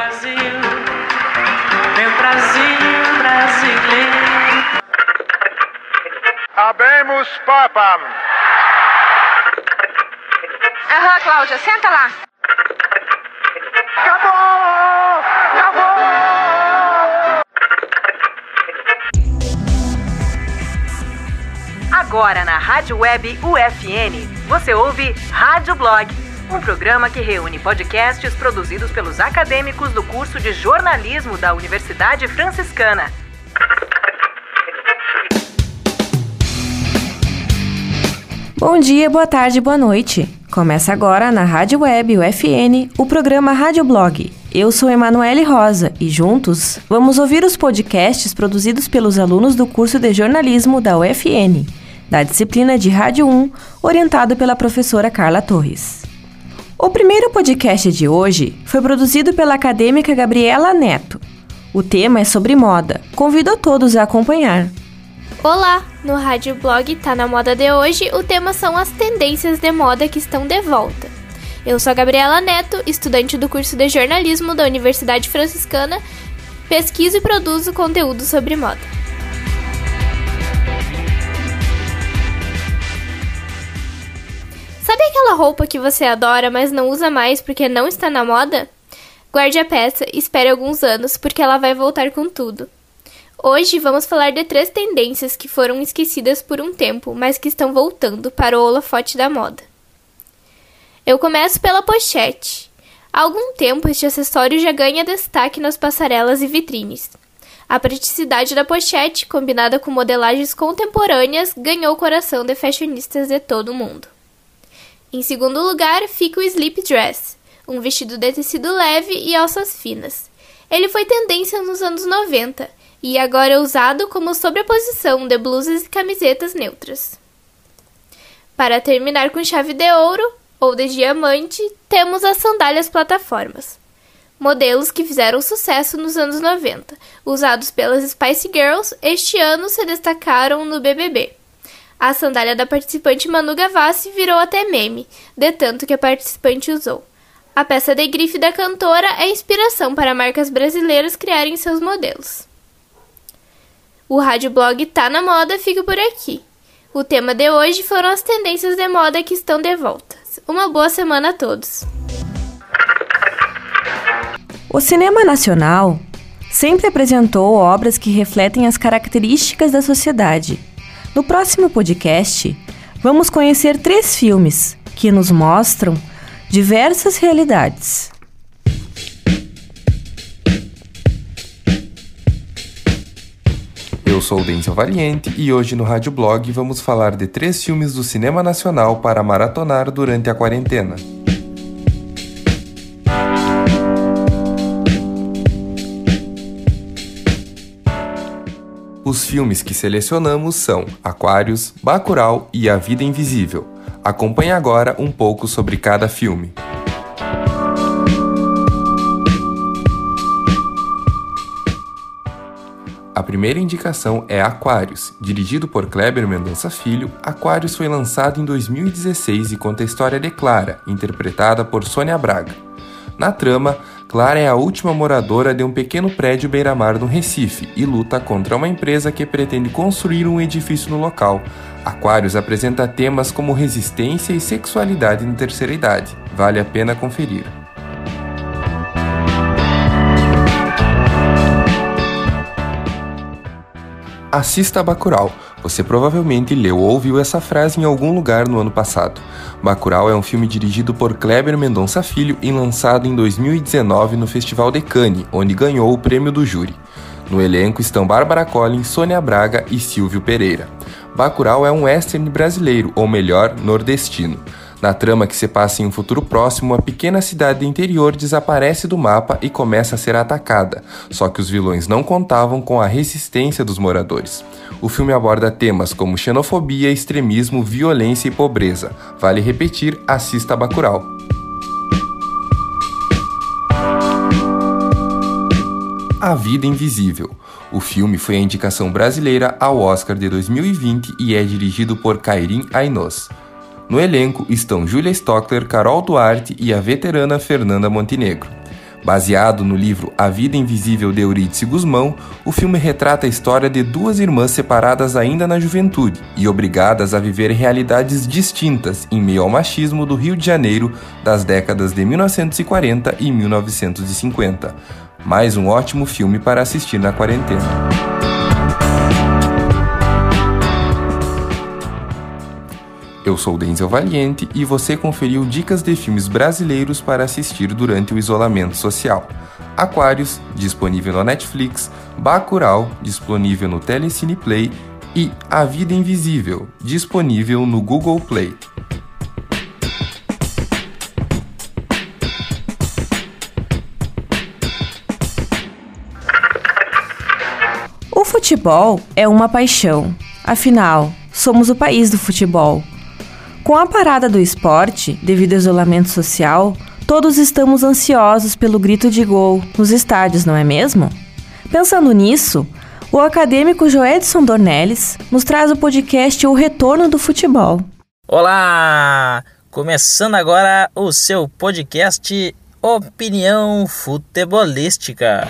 Brasil, meu Brasil brasileiro. Habemus Papam. Aham, Cláudia, senta lá. Acabou! Acabou! Agora na Rádio Web UFN, você ouve Rádio Blog, um programa que reúne podcasts produzidos pelos acadêmicos do curso de jornalismo da Universidade Franciscana. Bom dia, boa tarde, boa noite. Começa agora na Rádio Web UFN o programa Rádio Blog. Eu sou Emanuele Rosa e juntos vamos ouvir os podcasts produzidos pelos alunos do curso de jornalismo da UFN, da disciplina de Rádio 1, orientado pela professora Carla Torres. O primeiro podcast de hoje foi produzido pela acadêmica Gabriela Neto. O tema é sobre moda. Convido a todos a acompanhar. Olá! No Rádio Blog Tá na Moda de hoje, o tema são as tendências de moda que estão de volta. Eu sou a Gabriela Neto, estudante do curso de jornalismo da Universidade Franciscana, pesquiso e produzo conteúdo sobre moda. Sabe aquela roupa que você adora, mas não usa mais porque não está na moda? Guarde a peça e espere alguns anos, porque ela vai voltar com tudo. Hoje vamos falar de três tendências que foram esquecidas por um tempo, mas que estão voltando para o holofote da moda. Eu começo pela pochete. Há algum tempo este acessório já ganha destaque nas passarelas e vitrines. A praticidade da pochete, combinada com modelagens contemporâneas, ganhou o coração de fashionistas de todo o mundo. Em segundo lugar, fica o slip dress, um vestido de tecido leve e alças finas. Ele foi tendência nos anos 90 e agora é usado como sobreposição de blusas e camisetas neutras. Para terminar com chave de ouro ou de diamante, temos as sandálias plataformas. Modelos que fizeram sucesso nos anos 90, usados pelas Spice Girls, este ano se destacaram no BBB. A sandália da participante Manu Gavassi virou até meme, de tanto que a participante usou. A peça de grife da cantora é inspiração para marcas brasileiras criarem seus modelos. O Rádio Blog Tá na Moda fica por aqui. O tema de hoje foram as tendências de moda que estão de volta. Uma boa semana a todos. O cinema nacional sempre apresentou obras que refletem as características da sociedade. No próximo podcast, vamos conhecer três filmes que nos mostram diversas realidades. Eu sou o Denzel Valiente e hoje no Rádio Blog vamos falar de três filmes do cinema nacional para maratonar durante a quarentena. Os filmes que selecionamos são Aquários, Bacurau e A Vida Invisível. Acompanhe agora um pouco sobre cada filme. A primeira indicação é Aquários. Dirigido por Kleber Mendonça Filho, Aquários foi lançado em 2016 e conta a história de Clara, interpretada por Sônia Braga. Na trama, Clara é a última moradora de um pequeno prédio beira-mar no Recife e luta contra uma empresa que pretende construir um edifício no local. Aquários apresenta temas como resistência e sexualidade na terceira idade. Vale a pena conferir. Assista a Bacurau. Você provavelmente leu ou ouviu essa frase em algum lugar no ano passado. Bacurau é um filme dirigido por Kleber Mendonça Filho e lançado em 2019 no Festival de Cannes, onde ganhou o prêmio do júri. No elenco estão Bárbara Collins, Sônia Braga e Silvio Pereira. Bacurau é um western brasileiro, ou melhor, nordestino. Na trama que se passa em um futuro próximo, a pequena cidade do interior desaparece do mapa e começa a ser atacada, só que os vilões não contavam com a resistência dos moradores. O filme aborda temas como xenofobia, extremismo, violência e pobreza. Vale repetir, assista Bacurau. A Vida Invisível. O filme foi a indicação brasileira ao Oscar de 2020 e é dirigido por Kairin Ainos. No elenco estão Julia Stockler, Carol Duarte e a veterana Fernanda Montenegro. Baseado no livro A Vida Invisível de Eurídice Guzmão, o filme retrata a história de duas irmãs separadas ainda na juventude e obrigadas a viver realidades distintas em meio ao machismo do Rio de Janeiro das décadas de 1940 e 1950. Mais um ótimo filme para assistir na quarentena. Eu sou Denzel Valiente e você conferiu dicas de filmes brasileiros para assistir durante o isolamento social. Aquários, disponível no Netflix, Bacurau, disponível no Telecine Play e A Vida Invisível, disponível no Google Play. O futebol é uma paixão. Afinal, somos o país do futebol. Com a parada do esporte, devido ao isolamento social, todos estamos ansiosos pelo grito de gol nos estádios, não é mesmo? Pensando nisso, o acadêmico Joedson Dornelles nos traz o podcast O Retorno do Futebol. Olá! Começando agora o seu podcast Opinião Futebolística.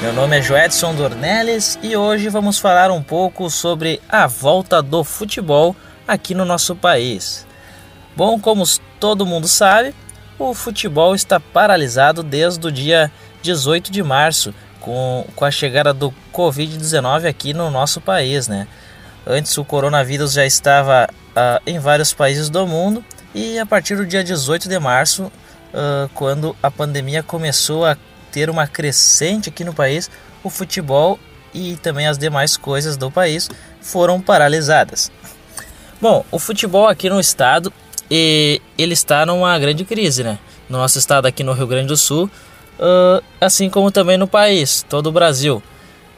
Meu nome é Joedson Dornelles e hoje vamos falar um pouco sobre a volta do futebol aqui no nosso país. Bom, como todo mundo sabe, o futebol está paralisado desde o dia 18 de março, com, com a chegada do Covid-19 aqui no nosso país, né? Antes o coronavírus já estava uh, em vários países do mundo e a partir do dia 18 de março, uh, quando a pandemia começou a ter uma crescente aqui no país, o futebol e também as demais coisas do país foram paralisadas. Bom, o futebol aqui no estado e ele está numa grande crise, né? No nosso estado aqui no Rio Grande do Sul, uh, assim como também no país, todo o Brasil,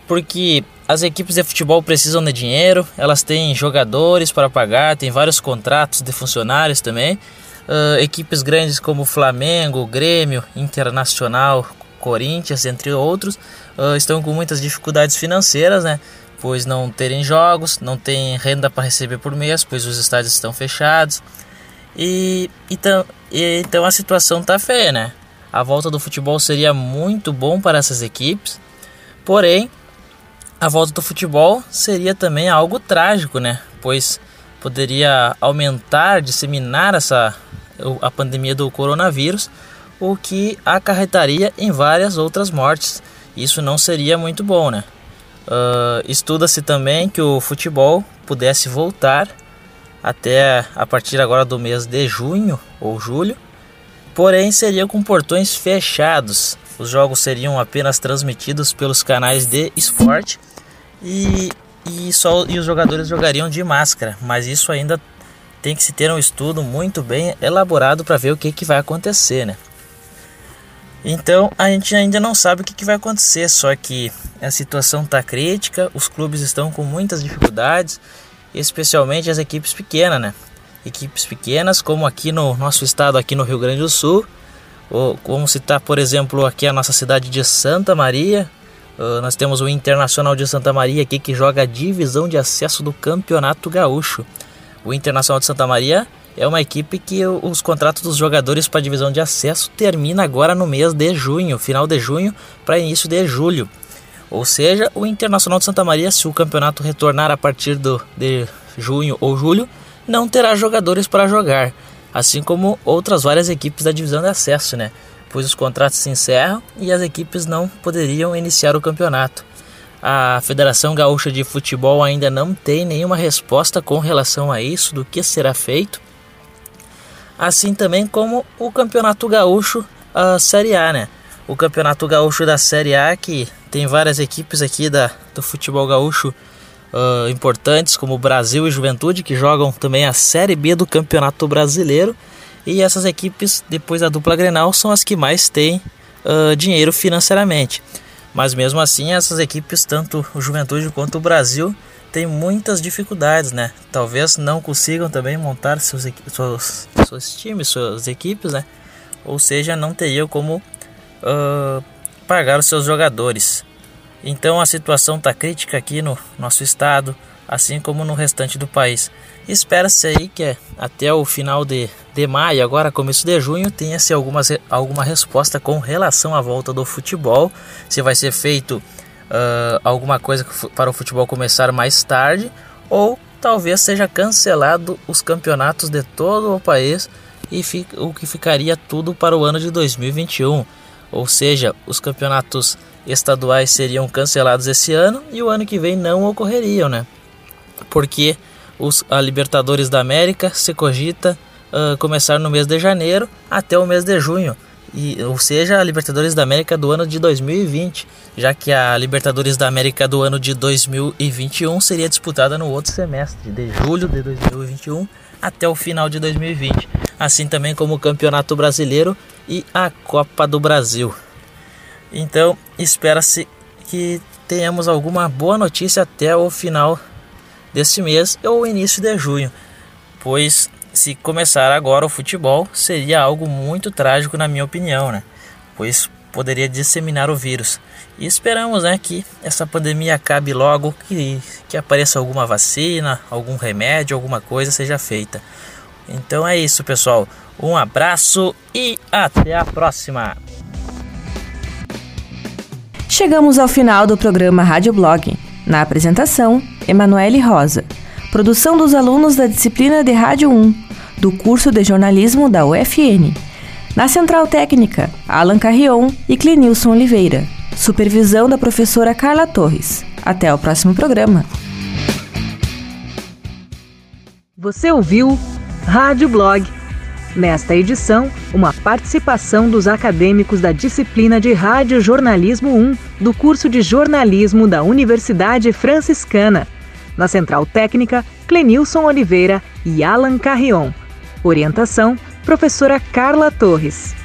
porque as equipes de futebol precisam de dinheiro, elas têm jogadores para pagar, tem vários contratos de funcionários também. Uh, equipes grandes como Flamengo, Grêmio, Internacional, Corinthians, entre outros, uh, estão com muitas dificuldades financeiras, né? Pois não terem jogos, não tem renda para receber por mês, pois os estádios estão fechados. E então, e, então a situação tá feia, né? A volta do futebol seria muito bom para essas equipes, porém a volta do futebol seria também algo trágico, né? Pois poderia aumentar, disseminar essa a pandemia do coronavírus o que acarretaria em várias outras mortes. Isso não seria muito bom, né? Uh, Estuda-se também que o futebol pudesse voltar até a partir agora do mês de junho ou julho, porém seria com portões fechados. Os jogos seriam apenas transmitidos pelos canais de esporte e, e, só, e os jogadores jogariam de máscara, mas isso ainda tem que se ter um estudo muito bem elaborado para ver o que, que vai acontecer, né? Então a gente ainda não sabe o que, que vai acontecer, só que a situação está crítica, os clubes estão com muitas dificuldades, especialmente as equipes pequenas, né? Equipes pequenas, como aqui no nosso estado, aqui no Rio Grande do Sul, ou como citar, por exemplo, aqui a nossa cidade de Santa Maria. Nós temos o Internacional de Santa Maria aqui que joga a divisão de acesso do Campeonato Gaúcho. O Internacional de Santa Maria é uma equipe que os contratos dos jogadores para a divisão de acesso termina agora no mês de junho, final de junho para início de julho. Ou seja, o Internacional de Santa Maria, se o campeonato retornar a partir do, de junho ou julho, não terá jogadores para jogar, assim como outras várias equipes da divisão de acesso, né? Pois os contratos se encerram e as equipes não poderiam iniciar o campeonato. A Federação Gaúcha de Futebol ainda não tem nenhuma resposta com relação a isso, do que será feito assim também como o Campeonato Gaúcho a Série A, né? O Campeonato Gaúcho da Série A que tem várias equipes aqui da, do futebol gaúcho uh, importantes, como Brasil e Juventude, que jogam também a Série B do Campeonato Brasileiro. E essas equipes, depois da dupla Grenal, são as que mais têm uh, dinheiro financeiramente. Mas mesmo assim, essas equipes, tanto o Juventude quanto o Brasil, tem muitas dificuldades, né? Talvez não consigam também montar seus, seus, seus times, suas equipes, né? Ou seja, não teriam como uh, pagar os seus jogadores. Então a situação está crítica aqui no nosso estado. assim como no restante do país. Espera-se aí que até o final de, de maio, agora começo de junho, tenha-se alguma, alguma resposta com relação à volta do futebol, se vai ser feito uh, alguma coisa para o futebol começar mais tarde ou talvez seja cancelado os campeonatos de todo o país e o que ficaria tudo para o ano de 2021. Ou seja, os campeonatos estaduais seriam cancelados esse ano e o ano que vem não ocorreriam, né? Porque os, a Libertadores da América se cogita uh, começar no mês de janeiro até o mês de junho. E, ou seja, a Libertadores da América do ano de 2020, já que a Libertadores da América do ano de 2021 seria disputada no outro semestre, de julho de 2021 até o final de 2020, assim também como o Campeonato Brasileiro e a Copa do Brasil. Então, espera-se que tenhamos alguma boa notícia até o final deste mês ou início de junho, pois se começar agora o futebol seria algo muito trágico na minha opinião, né? Pois poderia disseminar o vírus. E esperamos né, que essa pandemia acabe logo, que, que apareça alguma vacina, algum remédio, alguma coisa seja feita. Então é isso, pessoal. Um abraço e até a próxima! Chegamos ao final do programa Rádio Blog. Na apresentação, Emanuele Rosa. Produção dos alunos da disciplina de Rádio 1, do curso de jornalismo da UFN. Na Central Técnica, Alan Carrion e Clenilson Oliveira. Supervisão da professora Carla Torres. Até o próximo programa. Você ouviu Rádio Blog. Nesta edição, uma participação dos acadêmicos da disciplina de Rádio Jornalismo 1 do curso de jornalismo da Universidade Franciscana. Na Central Técnica, Clenilson Oliveira e Alan Carrion. Orientação: Professora Carla Torres.